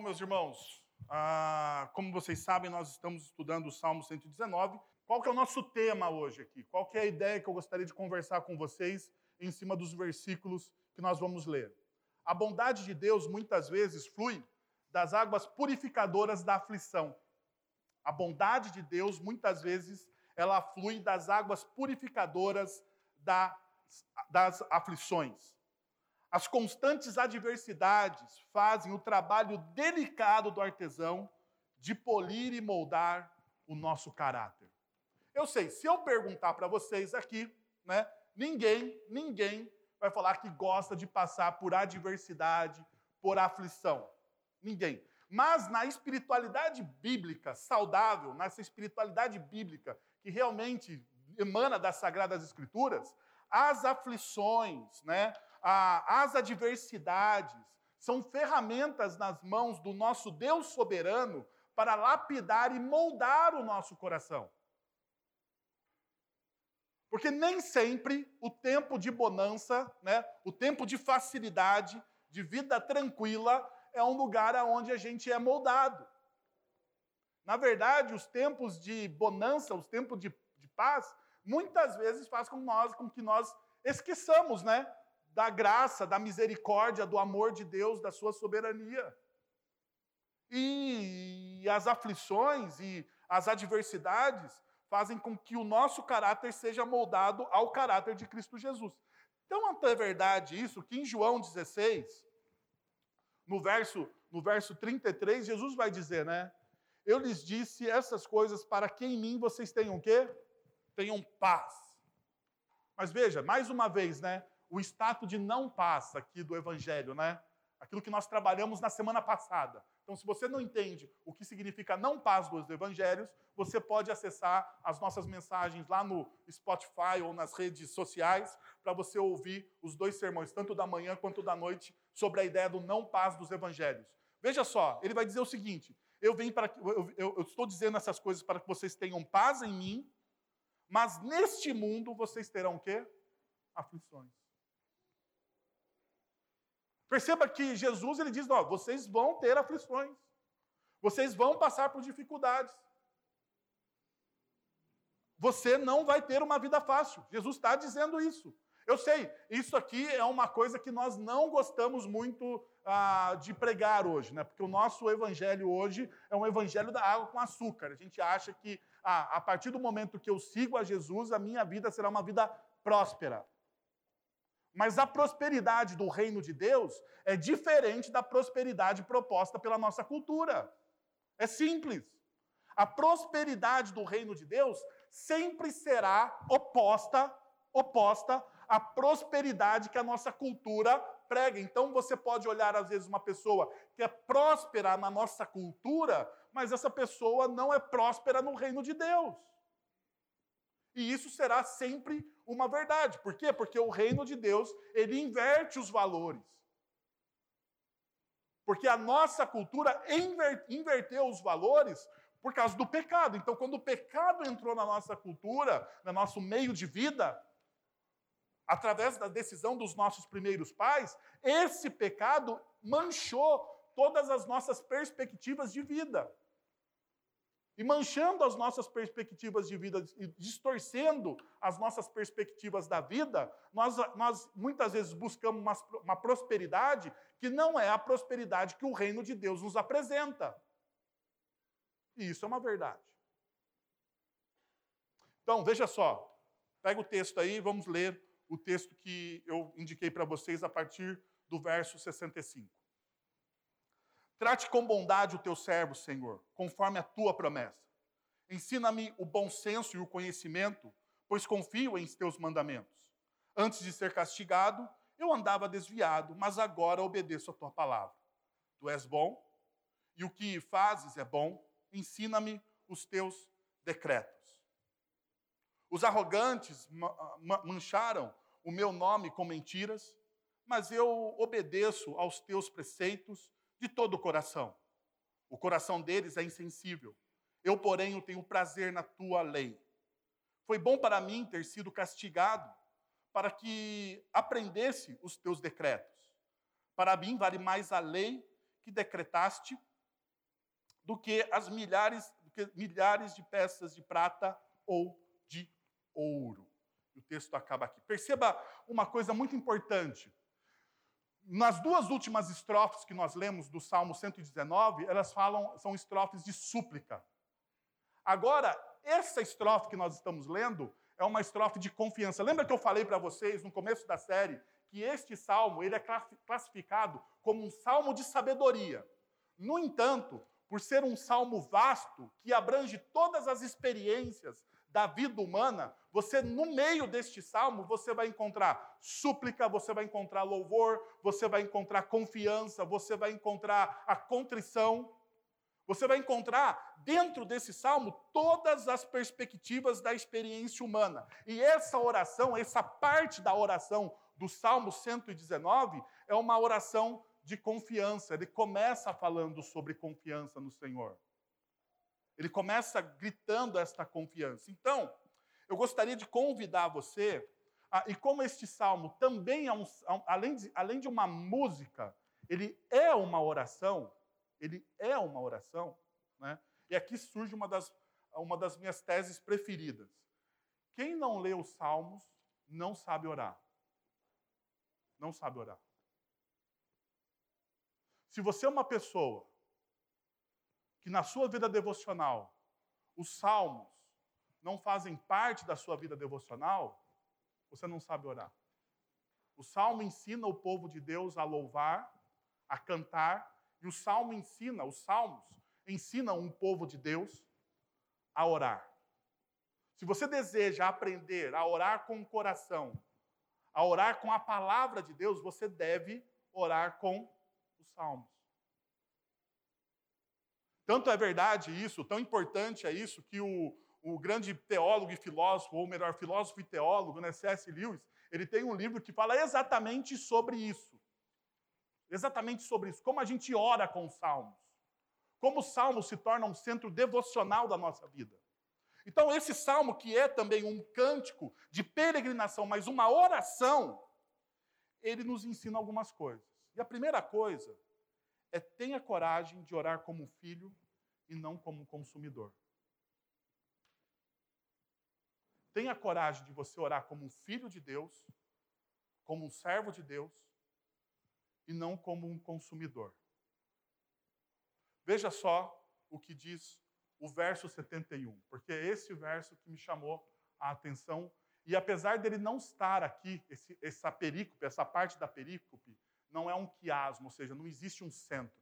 Bom, meus irmãos, ah, como vocês sabem, nós estamos estudando o Salmo 119. Qual que é o nosso tema hoje aqui? Qual que é a ideia que eu gostaria de conversar com vocês em cima dos versículos que nós vamos ler? A bondade de Deus muitas vezes flui das águas purificadoras da aflição. A bondade de Deus muitas vezes ela flui das águas purificadoras das, das aflições. As constantes adversidades fazem o trabalho delicado do artesão de polir e moldar o nosso caráter. Eu sei, se eu perguntar para vocês aqui, né, ninguém, ninguém vai falar que gosta de passar por adversidade, por aflição. Ninguém. Mas na espiritualidade bíblica saudável, nessa espiritualidade bíblica que realmente emana das sagradas escrituras, as aflições, né, as adversidades, são ferramentas nas mãos do nosso Deus soberano para lapidar e moldar o nosso coração. Porque nem sempre o tempo de bonança, né, o tempo de facilidade, de vida tranquila, é um lugar onde a gente é moldado. Na verdade, os tempos de bonança, os tempos de, de paz, muitas vezes faz com, nós, com que nós esqueçamos, né? Da graça, da misericórdia, do amor de Deus, da sua soberania. E as aflições e as adversidades fazem com que o nosso caráter seja moldado ao caráter de Cristo Jesus. Então, é verdade isso que em João 16, no verso, no verso 33, Jesus vai dizer, né? Eu lhes disse essas coisas para que em mim vocês tenham o quê? Tenham paz. Mas veja, mais uma vez, né? O status de não paz aqui do Evangelho, né? Aquilo que nós trabalhamos na semana passada. Então, se você não entende o que significa não paz dos evangelhos, você pode acessar as nossas mensagens lá no Spotify ou nas redes sociais para você ouvir os dois sermões, tanto da manhã quanto da noite, sobre a ideia do não paz dos evangelhos. Veja só, ele vai dizer o seguinte: eu venho para eu, eu, eu estou dizendo essas coisas para que vocês tenham paz em mim, mas neste mundo vocês terão o quê? Aflições. Perceba que Jesus ele diz: não, vocês vão ter aflições, vocês vão passar por dificuldades. Você não vai ter uma vida fácil. Jesus está dizendo isso. Eu sei, isso aqui é uma coisa que nós não gostamos muito ah, de pregar hoje, né? Porque o nosso evangelho hoje é um evangelho da água com açúcar. A gente acha que ah, a partir do momento que eu sigo a Jesus, a minha vida será uma vida próspera. Mas a prosperidade do reino de Deus é diferente da prosperidade proposta pela nossa cultura. É simples. A prosperidade do reino de Deus sempre será oposta, oposta à prosperidade que a nossa cultura prega. Então você pode olhar às vezes uma pessoa que é próspera na nossa cultura, mas essa pessoa não é próspera no reino de Deus. E isso será sempre uma verdade. Por quê? Porque o reino de Deus, ele inverte os valores. Porque a nossa cultura inverteu os valores por causa do pecado. Então, quando o pecado entrou na nossa cultura, no nosso meio de vida, através da decisão dos nossos primeiros pais, esse pecado manchou todas as nossas perspectivas de vida e manchando as nossas perspectivas de vida e distorcendo as nossas perspectivas da vida, nós, nós muitas vezes buscamos uma, uma prosperidade que não é a prosperidade que o reino de Deus nos apresenta. E isso é uma verdade. Então, veja só, pega o texto aí, vamos ler o texto que eu indiquei para vocês a partir do verso 65. Trate com bondade o teu servo, Senhor, conforme a tua promessa. Ensina-me o bom senso e o conhecimento, pois confio em teus mandamentos. Antes de ser castigado, eu andava desviado, mas agora obedeço a tua palavra. Tu és bom, e o que fazes é bom. Ensina-me os teus decretos. Os arrogantes mancharam o meu nome com mentiras, mas eu obedeço aos teus preceitos de todo o coração. O coração deles é insensível. Eu, porém, tenho prazer na tua lei. Foi bom para mim ter sido castigado, para que aprendesse os teus decretos. Para mim vale mais a lei que decretaste do que as milhares, que milhares de peças de prata ou de ouro. O texto acaba aqui. Perceba uma coisa muito importante. Nas duas últimas estrofes que nós lemos do Salmo 119, elas falam, são estrofes de súplica. Agora, essa estrofe que nós estamos lendo é uma estrofe de confiança. Lembra que eu falei para vocês no começo da série que este salmo ele é classificado como um salmo de sabedoria. No entanto, por ser um salmo vasto que abrange todas as experiências da vida humana, você no meio deste salmo você vai encontrar súplica, você vai encontrar louvor, você vai encontrar confiança, você vai encontrar a contrição. Você vai encontrar dentro desse salmo todas as perspectivas da experiência humana. E essa oração, essa parte da oração do Salmo 119 é uma oração de confiança. Ele começa falando sobre confiança no Senhor. Ele começa gritando esta confiança. Então, eu gostaria de convidar você, a, e como este salmo também é um, além de, além de uma música, ele é uma oração, ele é uma oração, né? E aqui surge uma das, uma das minhas teses preferidas. Quem não lê os salmos não sabe orar. Não sabe orar. Se você é uma pessoa que na sua vida devocional os salmos não fazem parte da sua vida devocional, você não sabe orar. O salmo ensina o povo de Deus a louvar, a cantar, e o salmo ensina, os salmos ensinam um povo de Deus a orar. Se você deseja aprender a orar com o coração, a orar com a palavra de Deus, você deve orar com os salmos. Tanto é verdade isso, tão importante é isso, que o, o grande teólogo e filósofo, ou melhor, filósofo e teólogo, né, C.S. Lewis, ele tem um livro que fala exatamente sobre isso. Exatamente sobre isso. Como a gente ora com os salmos. Como os salmos se tornam um centro devocional da nossa vida. Então, esse salmo, que é também um cântico de peregrinação, mas uma oração, ele nos ensina algumas coisas. E a primeira coisa é tenha coragem de orar como filho e não como consumidor. Tenha coragem de você orar como um filho de Deus, como um servo de Deus, e não como um consumidor. Veja só o que diz o verso 71, porque é esse verso que me chamou a atenção. E apesar dele não estar aqui, esse, essa perícope, essa parte da perícope, não é um quiasmo, ou seja, não existe um centro.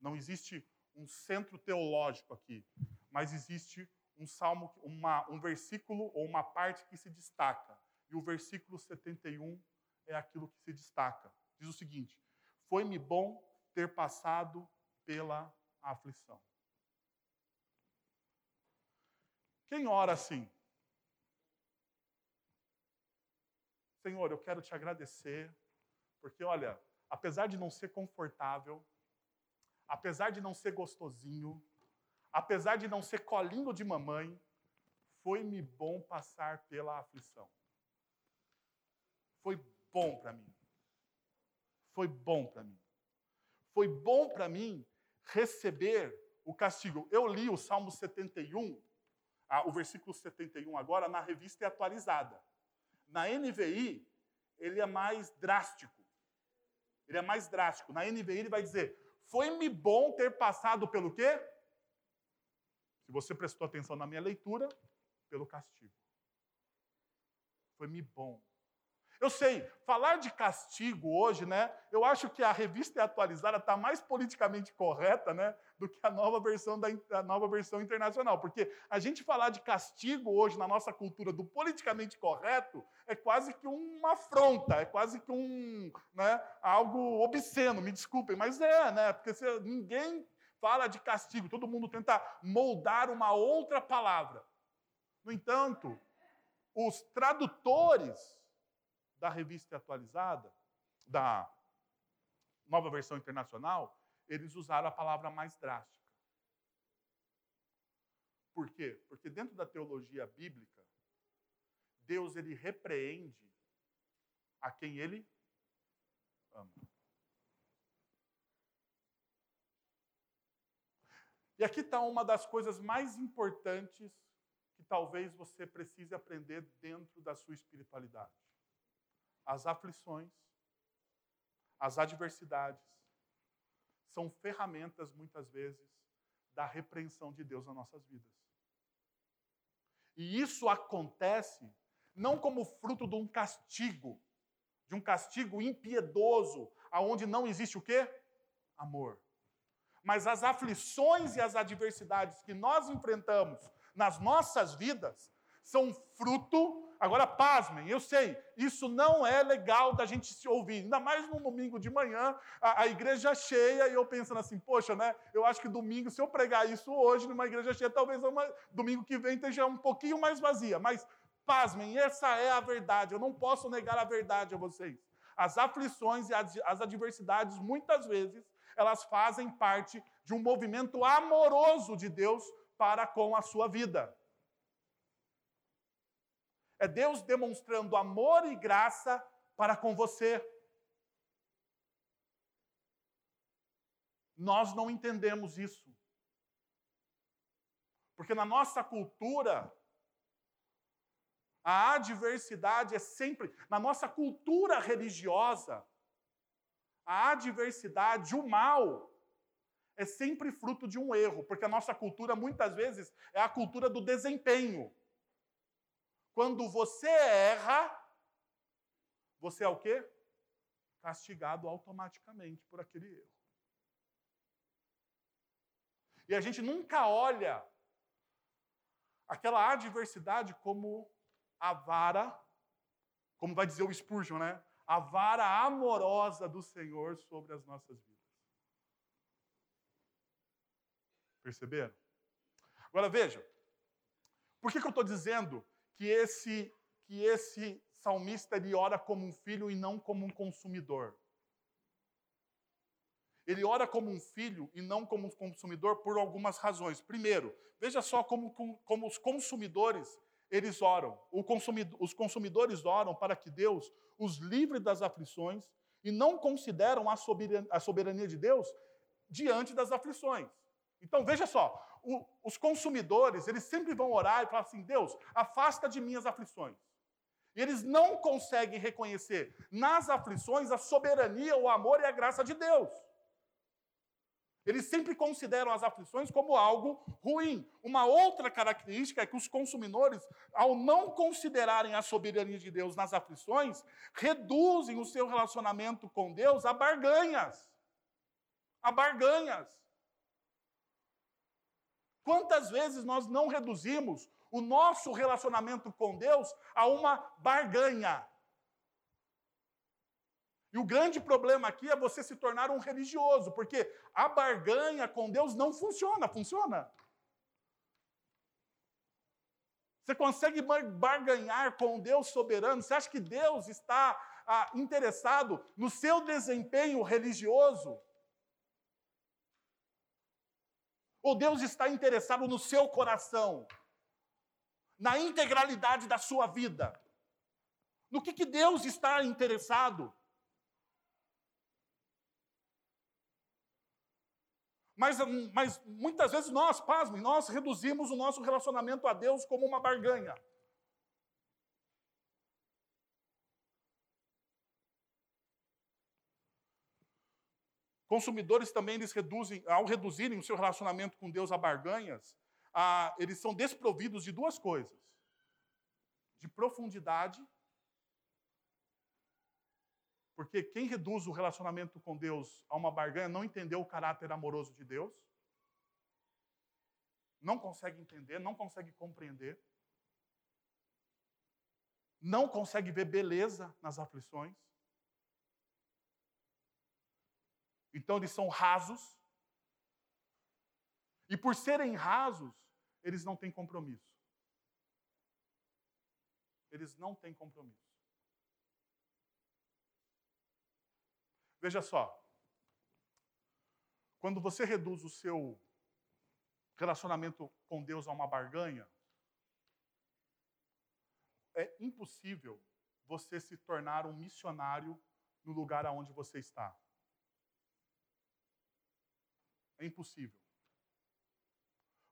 Não existe um centro teológico aqui, mas existe um salmo, uma, um versículo ou uma parte que se destaca. E o versículo 71 é aquilo que se destaca. Diz o seguinte: Foi-me bom ter passado pela aflição. Quem ora assim? Senhor, eu quero te agradecer, porque olha, apesar de não ser confortável, apesar de não ser gostosinho, apesar de não ser colinho de mamãe, foi-me bom passar pela aflição. Foi bom para mim. Foi bom para mim. Foi bom para mim receber o castigo. Eu li o Salmo 71 o versículo 71 agora na revista atualizada. Na NVI, ele é mais drástico. Ele é mais drástico. Na NVI ele vai dizer: "Foi-me bom ter passado pelo quê? Se você prestou atenção na minha leitura, pelo castigo. Foi-me bom eu sei, falar de castigo hoje, né? Eu acho que a revista atualizada está mais politicamente correta, né? Do que a nova versão da a nova versão internacional, porque a gente falar de castigo hoje na nossa cultura do politicamente correto é quase que uma afronta, é quase que um, né? Algo obsceno. Me desculpem, mas é, né? Porque se, ninguém fala de castigo, todo mundo tenta moldar uma outra palavra. No entanto, os tradutores da revista atualizada, da nova versão internacional, eles usaram a palavra mais drástica. Por quê? Porque dentro da teologia bíblica, Deus ele repreende a quem ele ama. E aqui está uma das coisas mais importantes que talvez você precise aprender dentro da sua espiritualidade. As aflições, as adversidades, são ferramentas, muitas vezes, da repreensão de Deus nas nossas vidas. E isso acontece não como fruto de um castigo, de um castigo impiedoso, aonde não existe o quê? Amor. Mas as aflições e as adversidades que nós enfrentamos nas nossas vidas são fruto Agora, pasmem, eu sei, isso não é legal da gente se ouvir, ainda mais num domingo de manhã, a, a, igreja cheia, e eu pensando assim, poxa, né? Eu acho que domingo, se eu pregar isso hoje numa igreja cheia, talvez uma, domingo que vem esteja um pouquinho mais vazia. Mas, pasmem, essa é a verdade, eu não posso negar a verdade a vocês. As aflições e as, as adversidades, muitas vezes, elas fazem parte de um movimento amoroso de Deus para com a sua vida. É Deus demonstrando amor e graça para com você. Nós não entendemos isso. Porque na nossa cultura, a adversidade é sempre, na nossa cultura religiosa, a adversidade, o mal, é sempre fruto de um erro, porque a nossa cultura muitas vezes é a cultura do desempenho. Quando você erra, você é o quê? Castigado automaticamente por aquele erro. E a gente nunca olha aquela adversidade como a vara, como vai dizer o Spurgeon, né? A vara amorosa do Senhor sobre as nossas vidas. Perceberam? Agora veja, por que, que eu estou dizendo que esse, que esse salmista ele ora como um filho e não como um consumidor. Ele ora como um filho e não como um consumidor por algumas razões. Primeiro, veja só como, como os consumidores eles oram. Consumidor, os consumidores oram para que Deus os livre das aflições e não consideram a soberania, a soberania de Deus diante das aflições. Então veja só, o, os consumidores, eles sempre vão orar e falar assim: Deus, afasta de mim as aflições. E eles não conseguem reconhecer nas aflições a soberania, o amor e a graça de Deus. Eles sempre consideram as aflições como algo ruim. Uma outra característica é que os consumidores, ao não considerarem a soberania de Deus nas aflições, reduzem o seu relacionamento com Deus a barganhas. A barganhas. Quantas vezes nós não reduzimos o nosso relacionamento com Deus a uma barganha? E o grande problema aqui é você se tornar um religioso, porque a barganha com Deus não funciona. Funciona? Você consegue barganhar com Deus soberano? Você acha que Deus está ah, interessado no seu desempenho religioso? Ou Deus está interessado no seu coração, na integralidade da sua vida? No que, que Deus está interessado? Mas, mas muitas vezes nós, pasmem, nós reduzimos o nosso relacionamento a Deus como uma barganha. Consumidores também eles reduzem, ao reduzirem o seu relacionamento com Deus a barganhas, a, eles são desprovidos de duas coisas: de profundidade, porque quem reduz o relacionamento com Deus a uma barganha não entendeu o caráter amoroso de Deus, não consegue entender, não consegue compreender, não consegue ver beleza nas aflições. Então eles são rasos. E por serem rasos, eles não têm compromisso. Eles não têm compromisso. Veja só. Quando você reduz o seu relacionamento com Deus a uma barganha, é impossível você se tornar um missionário no lugar aonde você está. É impossível.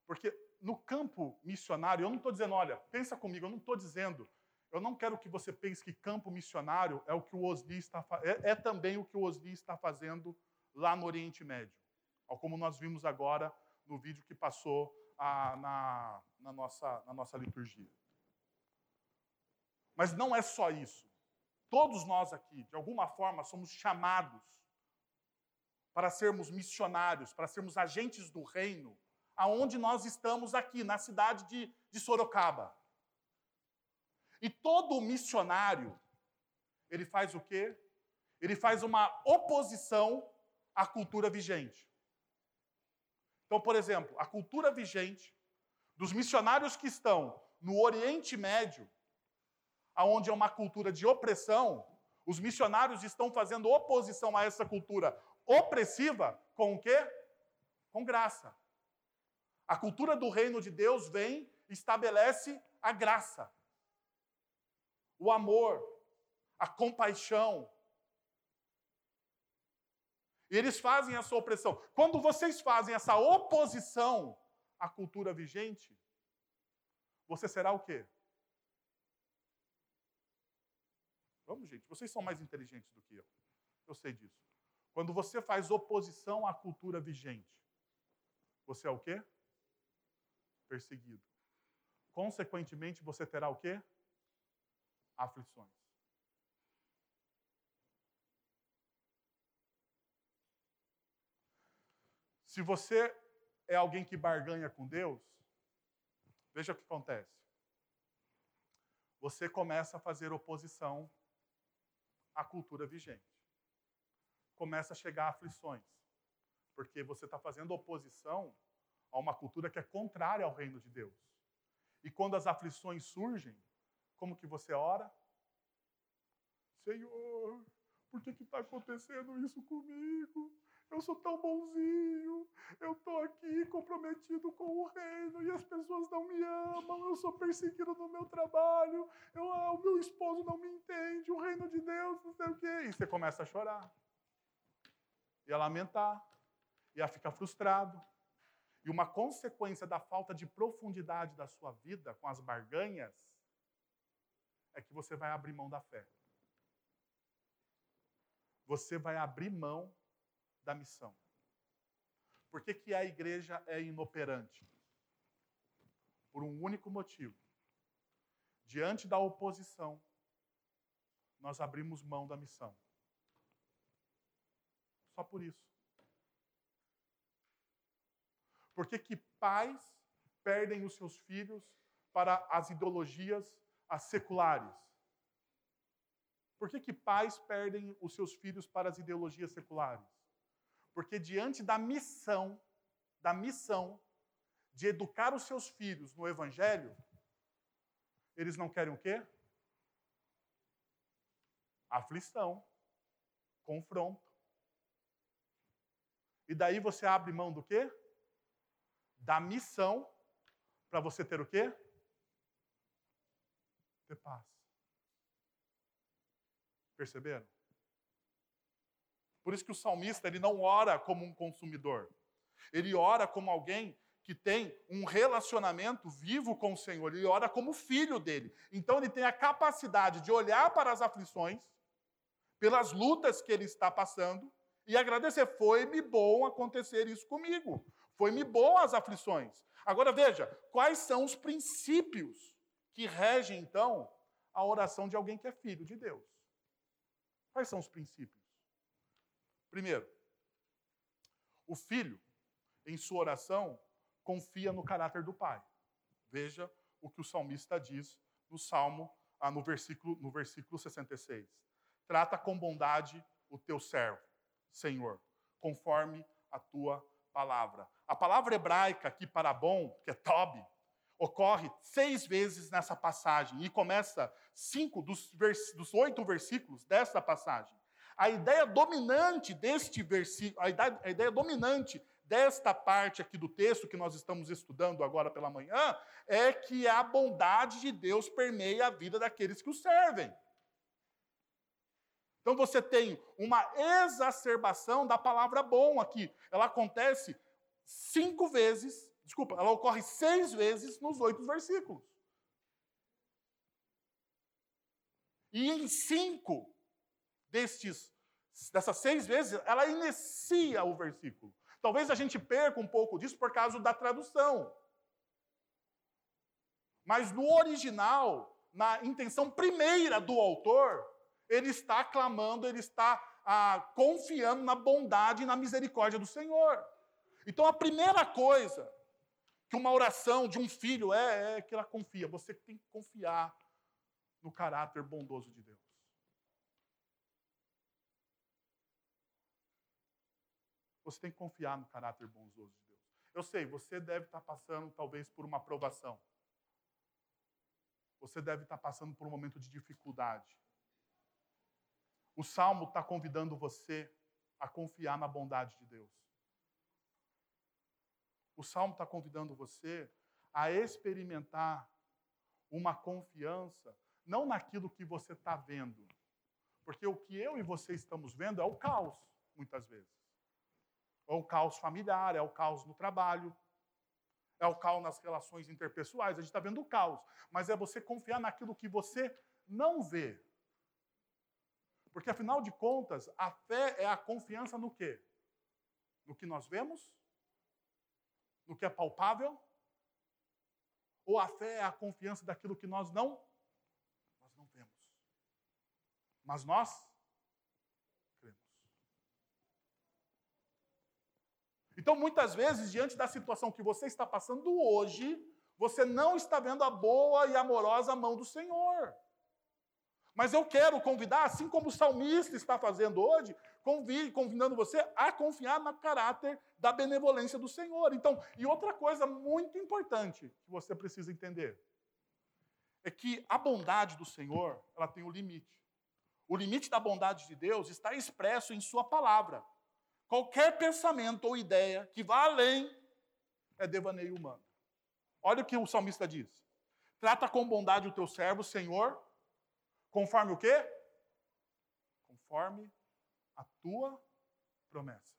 Porque no campo missionário, eu não estou dizendo, olha, pensa comigo, eu não estou dizendo, eu não quero que você pense que campo missionário é o que o Osli está é, é também o que o Osli está fazendo lá no Oriente Médio, como nós vimos agora no vídeo que passou a, na, na, nossa, na nossa liturgia. Mas não é só isso. Todos nós aqui, de alguma forma, somos chamados para sermos missionários, para sermos agentes do reino, aonde nós estamos aqui, na cidade de, de Sorocaba. E todo missionário, ele faz o quê? Ele faz uma oposição à cultura vigente. Então, por exemplo, a cultura vigente dos missionários que estão no Oriente Médio, aonde é uma cultura de opressão, os missionários estão fazendo oposição a essa cultura opressiva com o quê? Com graça. A cultura do reino de Deus vem e estabelece a graça, o amor, a compaixão. E eles fazem essa opressão. Quando vocês fazem essa oposição à cultura vigente, você será o quê? Vamos, gente, vocês são mais inteligentes do que eu. Eu sei disso. Quando você faz oposição à cultura vigente, você é o quê? Perseguido. Consequentemente, você terá o quê? Aflições. Se você é alguém que barganha com Deus, veja o que acontece. Você começa a fazer oposição à cultura vigente começa a chegar aflições, porque você está fazendo oposição a uma cultura que é contrária ao reino de Deus. E quando as aflições surgem, como que você ora? Senhor, por que está acontecendo isso comigo? Eu sou tão bonzinho, eu estou aqui comprometido com o reino e as pessoas não me amam, eu sou perseguido no meu trabalho, eu, ah, o meu esposo não me entende, o reino de Deus, não sei o quê. E você começa a chorar ia lamentar, ia ficar frustrado. E uma consequência da falta de profundidade da sua vida com as barganhas é que você vai abrir mão da fé. Você vai abrir mão da missão. Por que, que a igreja é inoperante? Por um único motivo. Diante da oposição, nós abrimos mão da missão. Só por isso. Por que, que pais perdem os seus filhos para as ideologias as seculares? Por que, que pais perdem os seus filhos para as ideologias seculares? Porque diante da missão, da missão de educar os seus filhos no evangelho, eles não querem o quê? Aflição, confronto. E daí você abre mão do quê? Da missão para você ter o quê? Ter paz. Perceberam? Por isso que o salmista ele não ora como um consumidor. Ele ora como alguém que tem um relacionamento vivo com o Senhor. Ele ora como filho dele. Então ele tem a capacidade de olhar para as aflições, pelas lutas que ele está passando e agradecer. Foi-me bom acontecer isso comigo. Foi-me bom as aflições. Agora veja, quais são os princípios que regem, então, a oração de alguém que é filho de Deus? Quais são os princípios? Primeiro, o filho, em sua oração, confia no caráter do pai. Veja o que o salmista diz no Salmo, ah, no, versículo, no versículo 66. Trata com bondade o teu servo Senhor, conforme a tua palavra. A palavra hebraica aqui para bom, que é tob, ocorre seis vezes nessa passagem e começa cinco dos, dos oito versículos dessa passagem. A ideia dominante deste versículo, a ideia, a ideia dominante desta parte aqui do texto que nós estamos estudando agora pela manhã é que a bondade de Deus permeia a vida daqueles que o servem. Então você tem uma exacerbação da palavra bom aqui. Ela acontece cinco vezes desculpa, ela ocorre seis vezes nos oito versículos. E em cinco destes, dessas seis vezes, ela inicia o versículo. Talvez a gente perca um pouco disso por causa da tradução. Mas no original, na intenção primeira do autor, ele está clamando, ele está ah, confiando na bondade e na misericórdia do Senhor. Então a primeira coisa que uma oração de um filho é, é que ela confia. Você tem que confiar no caráter bondoso de Deus. Você tem que confiar no caráter bondoso de Deus. Eu sei, você deve estar passando talvez por uma aprovação. Você deve estar passando por um momento de dificuldade. O salmo está convidando você a confiar na bondade de Deus. O salmo está convidando você a experimentar uma confiança, não naquilo que você está vendo, porque o que eu e você estamos vendo é o caos, muitas vezes. É o caos familiar, é o caos no trabalho, é o caos nas relações interpessoais. A gente está vendo o caos, mas é você confiar naquilo que você não vê. Porque, afinal de contas, a fé é a confiança no quê? No que nós vemos? No que é palpável? Ou a fé é a confiança daquilo que nós não nós não vemos? Mas nós cremos. Então, muitas vezes, diante da situação que você está passando hoje, você não está vendo a boa e amorosa mão do Senhor. Mas eu quero convidar, assim como o salmista está fazendo hoje, convidando você a confiar no caráter da benevolência do Senhor. Então, e outra coisa muito importante que você precisa entender é que a bondade do Senhor, ela tem um limite. O limite da bondade de Deus está expresso em sua palavra. Qualquer pensamento ou ideia que vá além é devaneio humano. Olha o que o salmista diz. Trata com bondade o teu servo, Senhor, Conforme o quê? Conforme a tua promessa.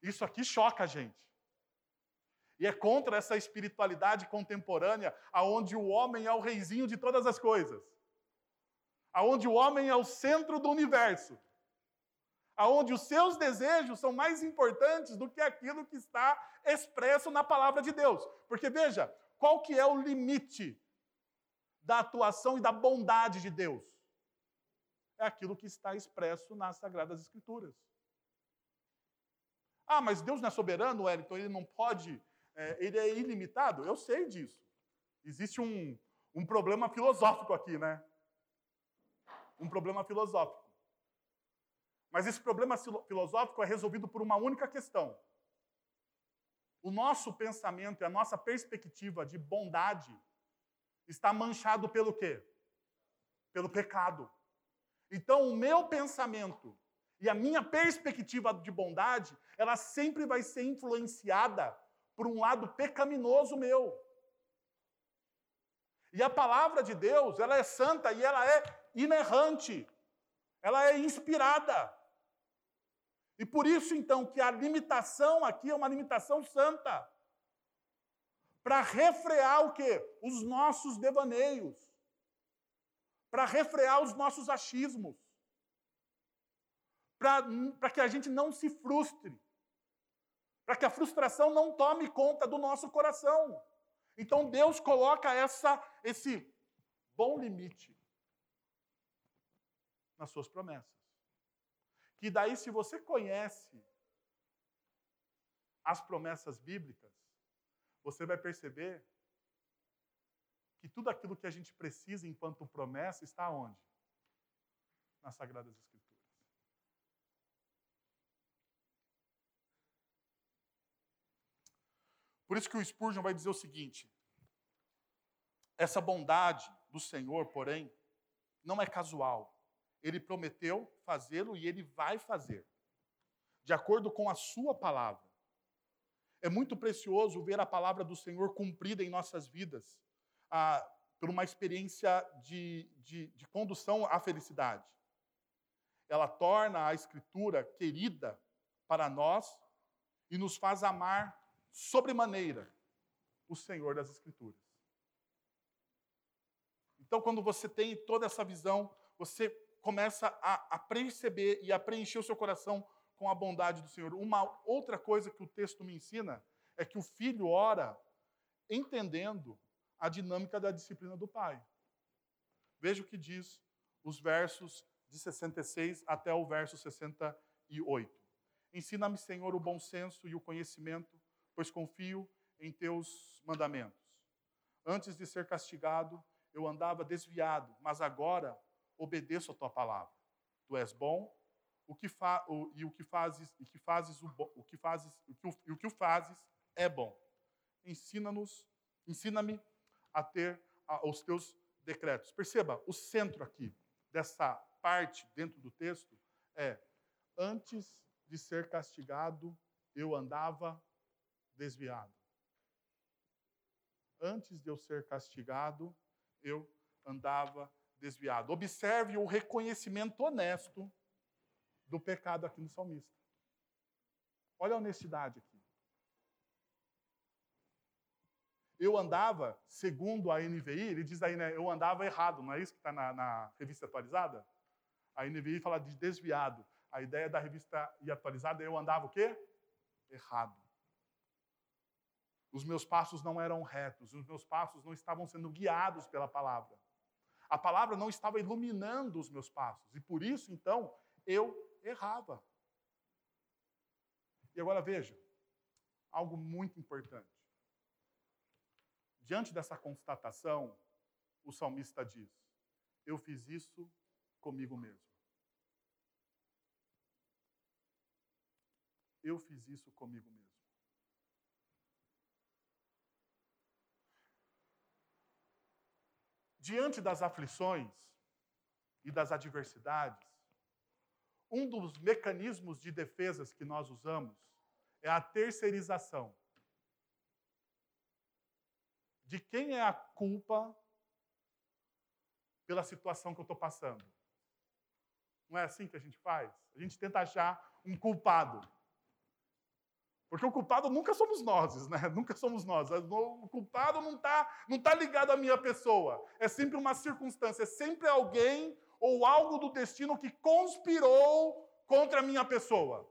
Isso aqui choca a gente. E é contra essa espiritualidade contemporânea, aonde o homem é o reizinho de todas as coisas. Aonde o homem é o centro do universo. Aonde os seus desejos são mais importantes do que aquilo que está expresso na palavra de Deus. Porque veja, qual que é o limite da atuação e da bondade de Deus. É aquilo que está expresso nas Sagradas Escrituras. Ah, mas Deus não é soberano, Wellington, ele não pode, é, ele é ilimitado? Eu sei disso. Existe um, um problema filosófico aqui, né? Um problema filosófico. Mas esse problema filosófico é resolvido por uma única questão. O nosso pensamento e a nossa perspectiva de bondade está manchado pelo quê? Pelo pecado. Então, o meu pensamento e a minha perspectiva de bondade, ela sempre vai ser influenciada por um lado pecaminoso meu. E a palavra de Deus, ela é santa e ela é inerrante. Ela é inspirada. E por isso, então, que a limitação aqui é uma limitação santa para refrear o quê? Os nossos devaneios. Para refrear os nossos achismos. Para que a gente não se frustre. Para que a frustração não tome conta do nosso coração. Então Deus coloca essa, esse bom limite nas suas promessas. Que daí, se você conhece as promessas bíblicas, você vai perceber que tudo aquilo que a gente precisa enquanto promessa está onde? Nas Sagradas Escrituras. Por isso que o Spurgeon vai dizer o seguinte: essa bondade do Senhor, porém, não é casual. Ele prometeu fazê-lo e ele vai fazer, de acordo com a sua palavra. É muito precioso ver a palavra do Senhor cumprida em nossas vidas, ah, por uma experiência de, de, de condução à felicidade. Ela torna a Escritura querida para nós e nos faz amar sobremaneira o Senhor das Escrituras. Então, quando você tem toda essa visão, você começa a, a perceber e a preencher o seu coração com a bondade do Senhor. Uma outra coisa que o texto me ensina é que o filho ora entendendo a dinâmica da disciplina do pai. Veja o que diz os versos de 66 até o verso 68. Ensina-me, Senhor, o bom senso e o conhecimento, pois confio em teus mandamentos. Antes de ser castigado, eu andava desviado, mas agora obedeço a tua palavra. Tu és bom, o que fa, o, e o que fazes, e que fazes o, o que fazes, o que e o que o fazes é bom. Ensina-nos, ensina-me a ter a, os teus decretos. Perceba, o centro aqui dessa parte dentro do texto é antes de ser castigado, eu andava desviado. Antes de eu ser castigado, eu andava desviado. Observe o reconhecimento honesto do pecado aqui no salmista. Olha a honestidade aqui. Eu andava, segundo a NVI, ele diz aí, né? Eu andava errado, não é isso que está na, na, revista atualizada? A NVI fala de desviado. A ideia da revista e atualizada é eu andava o quê? Errado. Os meus passos não eram retos, os meus passos não estavam sendo guiados pela palavra. A palavra não estava iluminando os meus passos. E por isso, então, eu errava. E agora veja, algo muito importante. Diante dessa constatação, o salmista diz: Eu fiz isso comigo mesmo. Eu fiz isso comigo mesmo. Diante das aflições e das adversidades, um dos mecanismos de defesas que nós usamos é a terceirização. De quem é a culpa pela situação que eu estou passando? Não é assim que a gente faz? A gente tenta achar um culpado. Porque o culpado nunca somos nós, né? Nunca somos nós. O culpado não está não tá ligado à minha pessoa. É sempre uma circunstância, é sempre alguém ou algo do destino que conspirou contra a minha pessoa.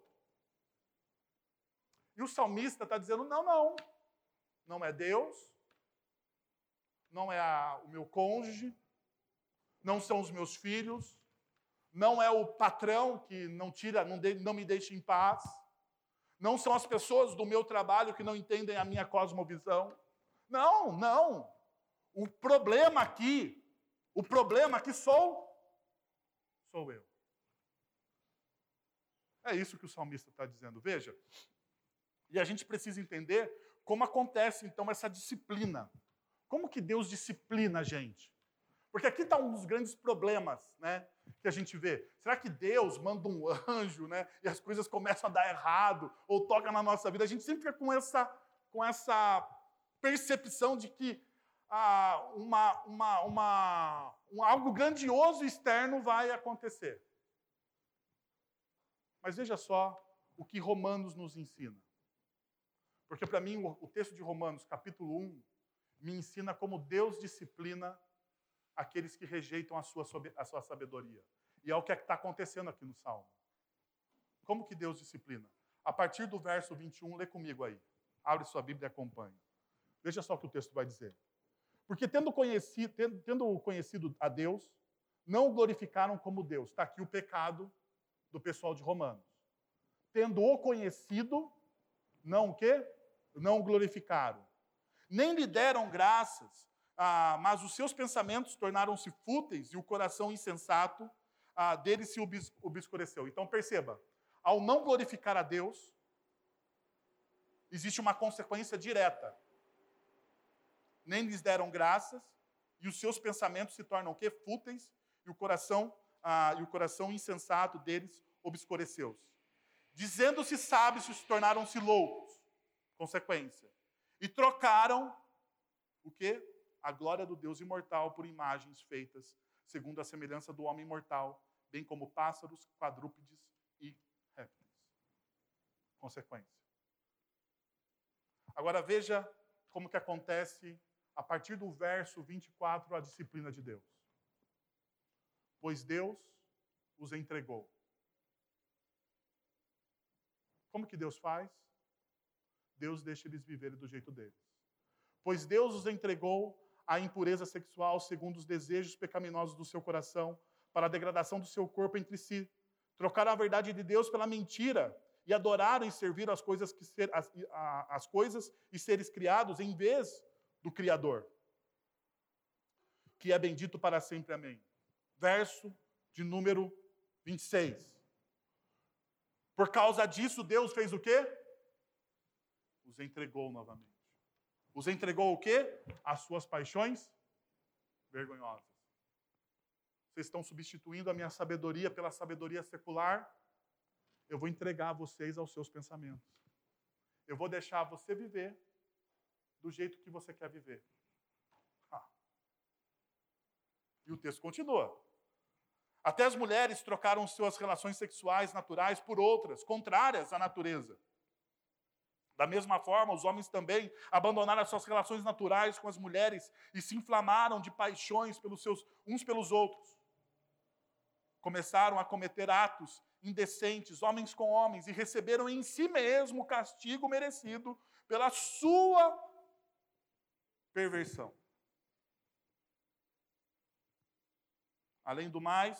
E o salmista está dizendo: não, não. Não é Deus, não é a, o meu cônjuge, não são os meus filhos, não é o patrão que não tira, não, de, não me deixa em paz não são as pessoas do meu trabalho que não entendem a minha cosmovisão. Não, não. O problema aqui, o problema aqui sou, sou eu. É isso que o salmista está dizendo. Veja, e a gente precisa entender como acontece então essa disciplina. Como que Deus disciplina a gente? Porque aqui está um dos grandes problemas né, que a gente vê. Será que Deus manda um anjo né, e as coisas começam a dar errado ou toca na nossa vida? A gente sempre fica com essa, com essa percepção de que ah, uma, uma, uma, um, algo grandioso externo vai acontecer. Mas veja só o que Romanos nos ensina. Porque, para mim, o, o texto de Romanos, capítulo 1, me ensina como Deus disciplina aqueles que rejeitam a sua, a sua sabedoria. E é o que é está acontecendo aqui no Salmo. Como que Deus disciplina? A partir do verso 21, lê comigo aí. Abre sua Bíblia e acompanhe. Veja só o que o texto vai dizer. Porque tendo conhecido, tendo, tendo conhecido a Deus, não o glorificaram como Deus. Está aqui o pecado do pessoal de Romanos. Tendo o conhecido, não o quê? Não o glorificaram. Nem lhe deram graças, ah, mas os seus pensamentos tornaram-se fúteis e o coração insensato ah, dele se obscureceu. Então perceba, ao não glorificar a Deus, existe uma consequência direta. Nem lhes deram graças e os seus pensamentos se tornam o quê? Fúteis e o coração ah, e o coração insensato deles obscureceu-se. Dizendo-se sábios, se tornaram-se loucos. Consequência. E trocaram o quê? a glória do Deus imortal por imagens feitas segundo a semelhança do homem mortal, bem como pássaros, quadrúpedes e répteis. Consequência. Agora veja como que acontece a partir do verso 24 a disciplina de Deus. Pois Deus os entregou. Como que Deus faz? Deus deixa eles viverem do jeito deles. Pois Deus os entregou à impureza sexual segundo os desejos pecaminosos do seu coração, para a degradação do seu corpo entre si. Trocaram a verdade de Deus pela mentira e adoraram e serviram as coisas, que ser, as, as coisas e seres criados em vez do Criador, que é bendito para sempre. Amém. Verso de número 26. Por causa disso, Deus fez o quê? Os entregou novamente. Os entregou o quê? As suas paixões vergonhosas. Vocês estão substituindo a minha sabedoria pela sabedoria secular? eu vou entregar vocês aos seus pensamentos. Eu vou deixar você viver do jeito que você quer viver. Ah. E o texto continua. Até as mulheres trocaram suas relações sexuais naturais por outras, contrárias à natureza. Da mesma forma, os homens também abandonaram as suas relações naturais com as mulheres e se inflamaram de paixões pelos seus, uns pelos outros. Começaram a cometer atos indecentes, homens com homens, e receberam em si mesmo o castigo merecido pela sua perversão. Além do mais,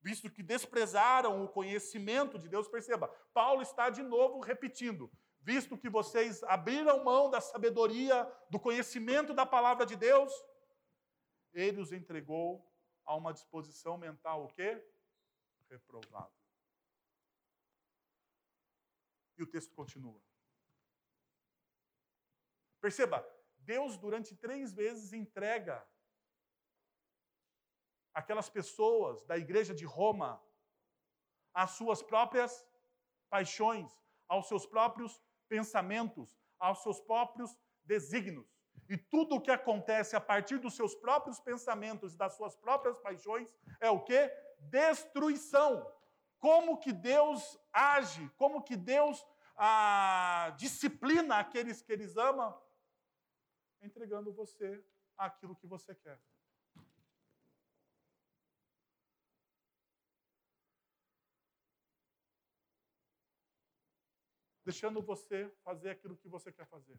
visto que desprezaram o conhecimento de Deus, perceba, Paulo está de novo repetindo: visto que vocês abriram mão da sabedoria, do conhecimento da palavra de Deus, ele os entregou a uma disposição mental o quê? Reprovável. E o texto continua. Perceba, Deus durante três vezes entrega aquelas pessoas da igreja de Roma às suas próprias paixões, aos seus próprios pensamentos, aos seus próprios desígnios. E tudo o que acontece a partir dos seus próprios pensamentos e das suas próprias paixões é o que? Destruição como que Deus age, como que Deus ah, disciplina aqueles que eles amam, entregando você aquilo que você quer. Deixando você fazer aquilo que você quer fazer.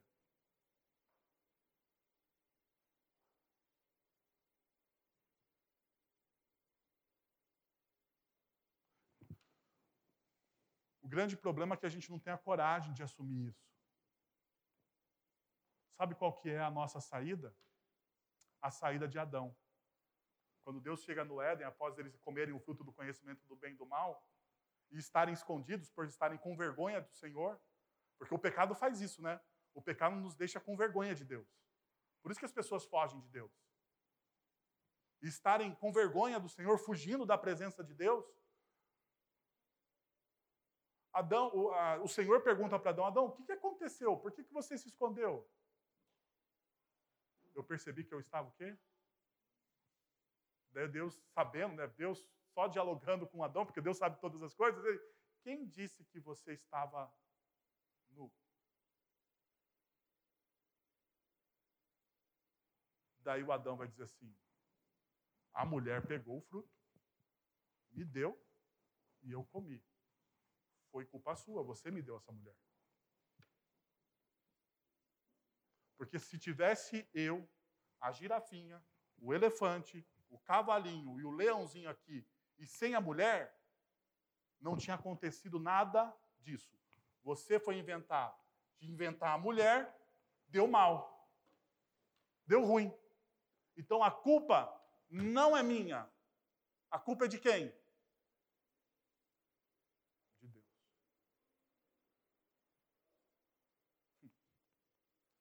grande problema é que a gente não tem a coragem de assumir isso. Sabe qual que é a nossa saída? A saída de Adão. Quando Deus chega no Éden, após eles comerem o fruto do conhecimento do bem e do mal, e estarem escondidos por estarem com vergonha do Senhor, porque o pecado faz isso, né? O pecado nos deixa com vergonha de Deus. Por isso que as pessoas fogem de Deus. E estarem com vergonha do Senhor, fugindo da presença de Deus, Adão, o, a, o Senhor pergunta para Adão: Adão, o que, que aconteceu? Por que, que você se escondeu? Eu percebi que eu estava o quê? Deus sabendo, né? Deus só dialogando com Adão, porque Deus sabe todas as coisas. Ele, Quem disse que você estava nu? Daí o Adão vai dizer assim: a mulher pegou o fruto, me deu e eu comi. Foi culpa sua, você me deu essa mulher. Porque se tivesse eu, a girafinha, o elefante, o cavalinho e o leãozinho aqui, e sem a mulher, não tinha acontecido nada disso. Você foi inventar, de inventar a mulher, deu mal. Deu ruim. Então a culpa não é minha. A culpa é de quem?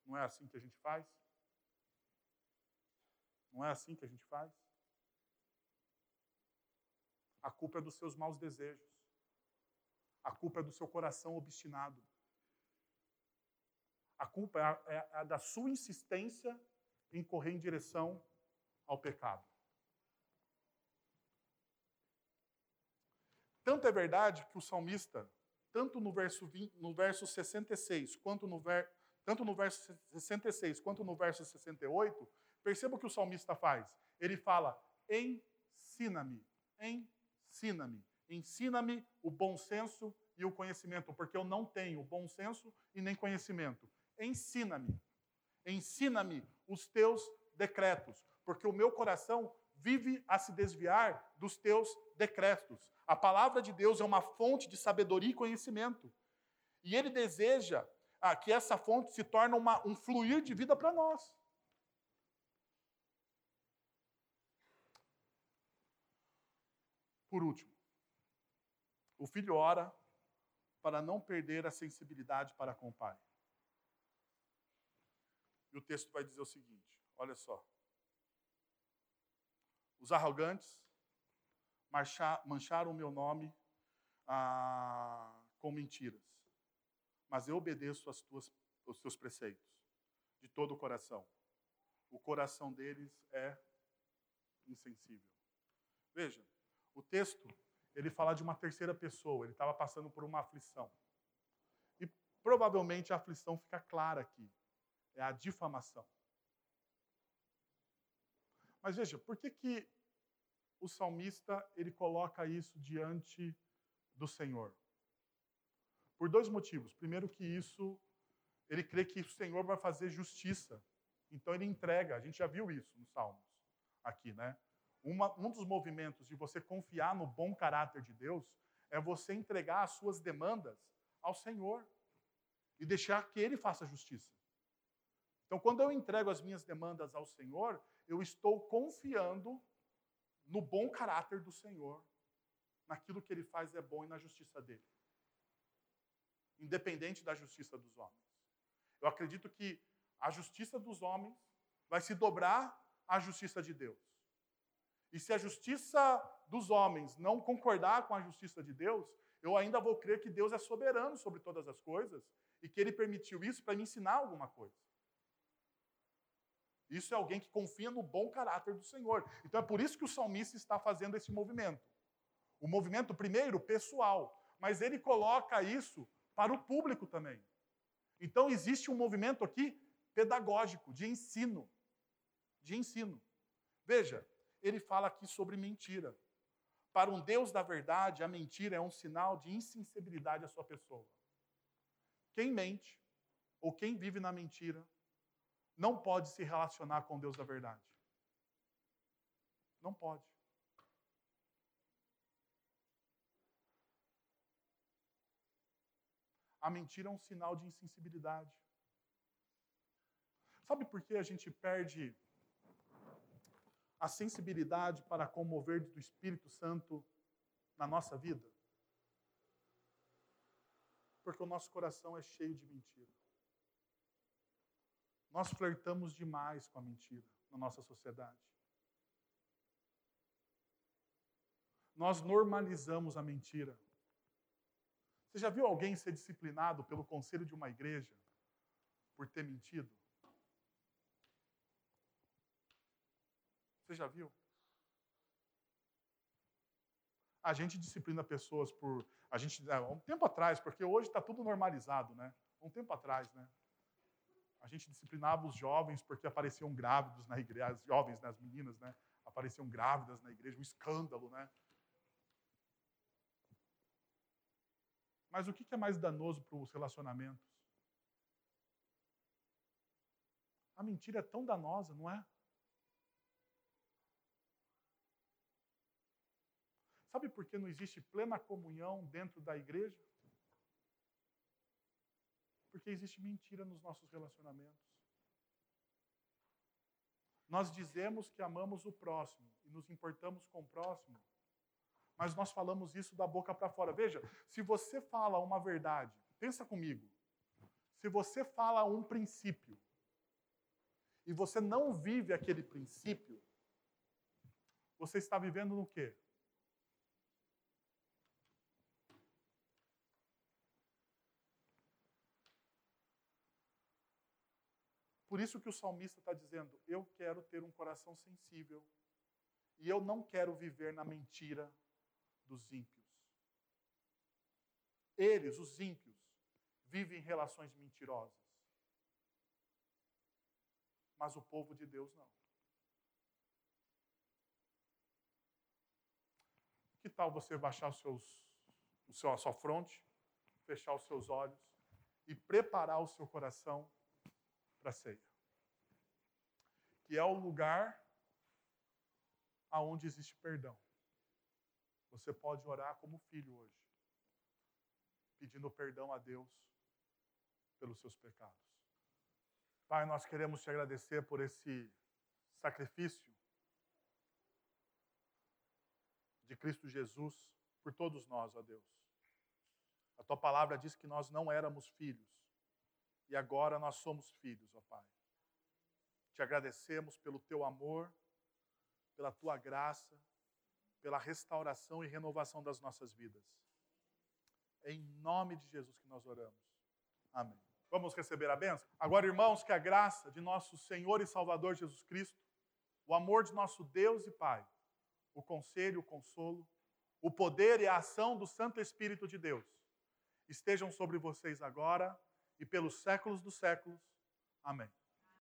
Não é assim que a gente faz? Não é assim que a gente faz? A culpa é dos seus maus desejos. A culpa é do seu coração obstinado. A culpa é a, é a da sua insistência em correr em direção ao pecado. Tanto é verdade que o salmista, tanto no verso, 20, no verso 66 quanto no, ver, tanto no verso 66 quanto no verso 68, perceba o que o salmista faz. Ele fala: ensina-me, ensina-me, ensina-me o bom senso e o conhecimento, porque eu não tenho bom senso e nem conhecimento. Ensina-me, ensina-me os teus decretos, porque o meu coração vive a se desviar dos teus decretos. A palavra de Deus é uma fonte de sabedoria e conhecimento. E ele deseja ah, que essa fonte se torne uma, um fluir de vida para nós. Por último, o filho ora para não perder a sensibilidade para com o pai. E o texto vai dizer o seguinte: olha só. Os arrogantes mancharam o meu nome ah, com mentiras mas eu obedeço as tuas, os teus preceitos de todo o coração. O coração deles é insensível. Veja, o texto ele fala de uma terceira pessoa, ele estava passando por uma aflição. E provavelmente a aflição fica clara aqui. É a difamação. Mas veja, por que, que o salmista ele coloca isso diante do Senhor? Por dois motivos. Primeiro, que isso, ele crê que o Senhor vai fazer justiça. Então, ele entrega. A gente já viu isso nos Salmos, aqui, né? Uma, um dos movimentos de você confiar no bom caráter de Deus é você entregar as suas demandas ao Senhor e deixar que Ele faça justiça. Então, quando eu entrego as minhas demandas ao Senhor, eu estou confiando no bom caráter do Senhor, naquilo que Ele faz é bom e na justiça dele independente da justiça dos homens. Eu acredito que a justiça dos homens vai se dobrar à justiça de Deus. E se a justiça dos homens não concordar com a justiça de Deus, eu ainda vou crer que Deus é soberano sobre todas as coisas e que ele permitiu isso para me ensinar alguma coisa. Isso é alguém que confia no bom caráter do Senhor. Então é por isso que o salmista está fazendo esse movimento. O movimento, primeiro, pessoal, mas ele coloca isso para o público também. Então existe um movimento aqui pedagógico, de ensino. De ensino. Veja, ele fala aqui sobre mentira. Para um Deus da verdade, a mentira é um sinal de insensibilidade à sua pessoa. Quem mente, ou quem vive na mentira, não pode se relacionar com Deus da verdade. Não pode. A mentira é um sinal de insensibilidade. Sabe por que a gente perde a sensibilidade para comover do Espírito Santo na nossa vida? Porque o nosso coração é cheio de mentira. Nós flertamos demais com a mentira na nossa sociedade. Nós normalizamos a mentira. Você já viu alguém ser disciplinado pelo conselho de uma igreja por ter mentido? Você já viu? A gente disciplina pessoas por. A gente, há um tempo atrás, porque hoje está tudo normalizado, né? Um tempo atrás, né? A gente disciplinava os jovens porque apareciam grávidos na igreja, as jovens, né, as meninas, né? Apareciam grávidas na igreja, um escândalo, né? Mas o que é mais danoso para os relacionamentos? A mentira é tão danosa, não é? Sabe por que não existe plena comunhão dentro da igreja? Porque existe mentira nos nossos relacionamentos. Nós dizemos que amamos o próximo e nos importamos com o próximo, mas nós falamos isso da boca para fora. Veja, se você fala uma verdade, pensa comigo. Se você fala um princípio e você não vive aquele princípio, você está vivendo no quê? Por isso que o salmista está dizendo: Eu quero ter um coração sensível e eu não quero viver na mentira dos ímpios. Eles, os ímpios, vivem relações mentirosas. mas o povo de Deus não. Que tal você baixar os seus, o seu, a sua fronte, fechar os seus olhos e preparar o seu coração para a ceia? Que é o lugar aonde existe perdão. Você pode orar como filho hoje, pedindo perdão a Deus pelos seus pecados. Pai, nós queremos te agradecer por esse sacrifício de Cristo Jesus por todos nós, ó Deus. A tua palavra diz que nós não éramos filhos e agora nós somos filhos, ó Pai. Te agradecemos pelo teu amor, pela tua graça, pela restauração e renovação das nossas vidas. É em nome de Jesus que nós oramos. Amém. Vamos receber a bênção? Agora, irmãos, que a graça de nosso Senhor e Salvador Jesus Cristo, o amor de nosso Deus e Pai, o conselho, o consolo, o poder e a ação do Santo Espírito de Deus estejam sobre vocês agora e pelos séculos dos séculos. Amém.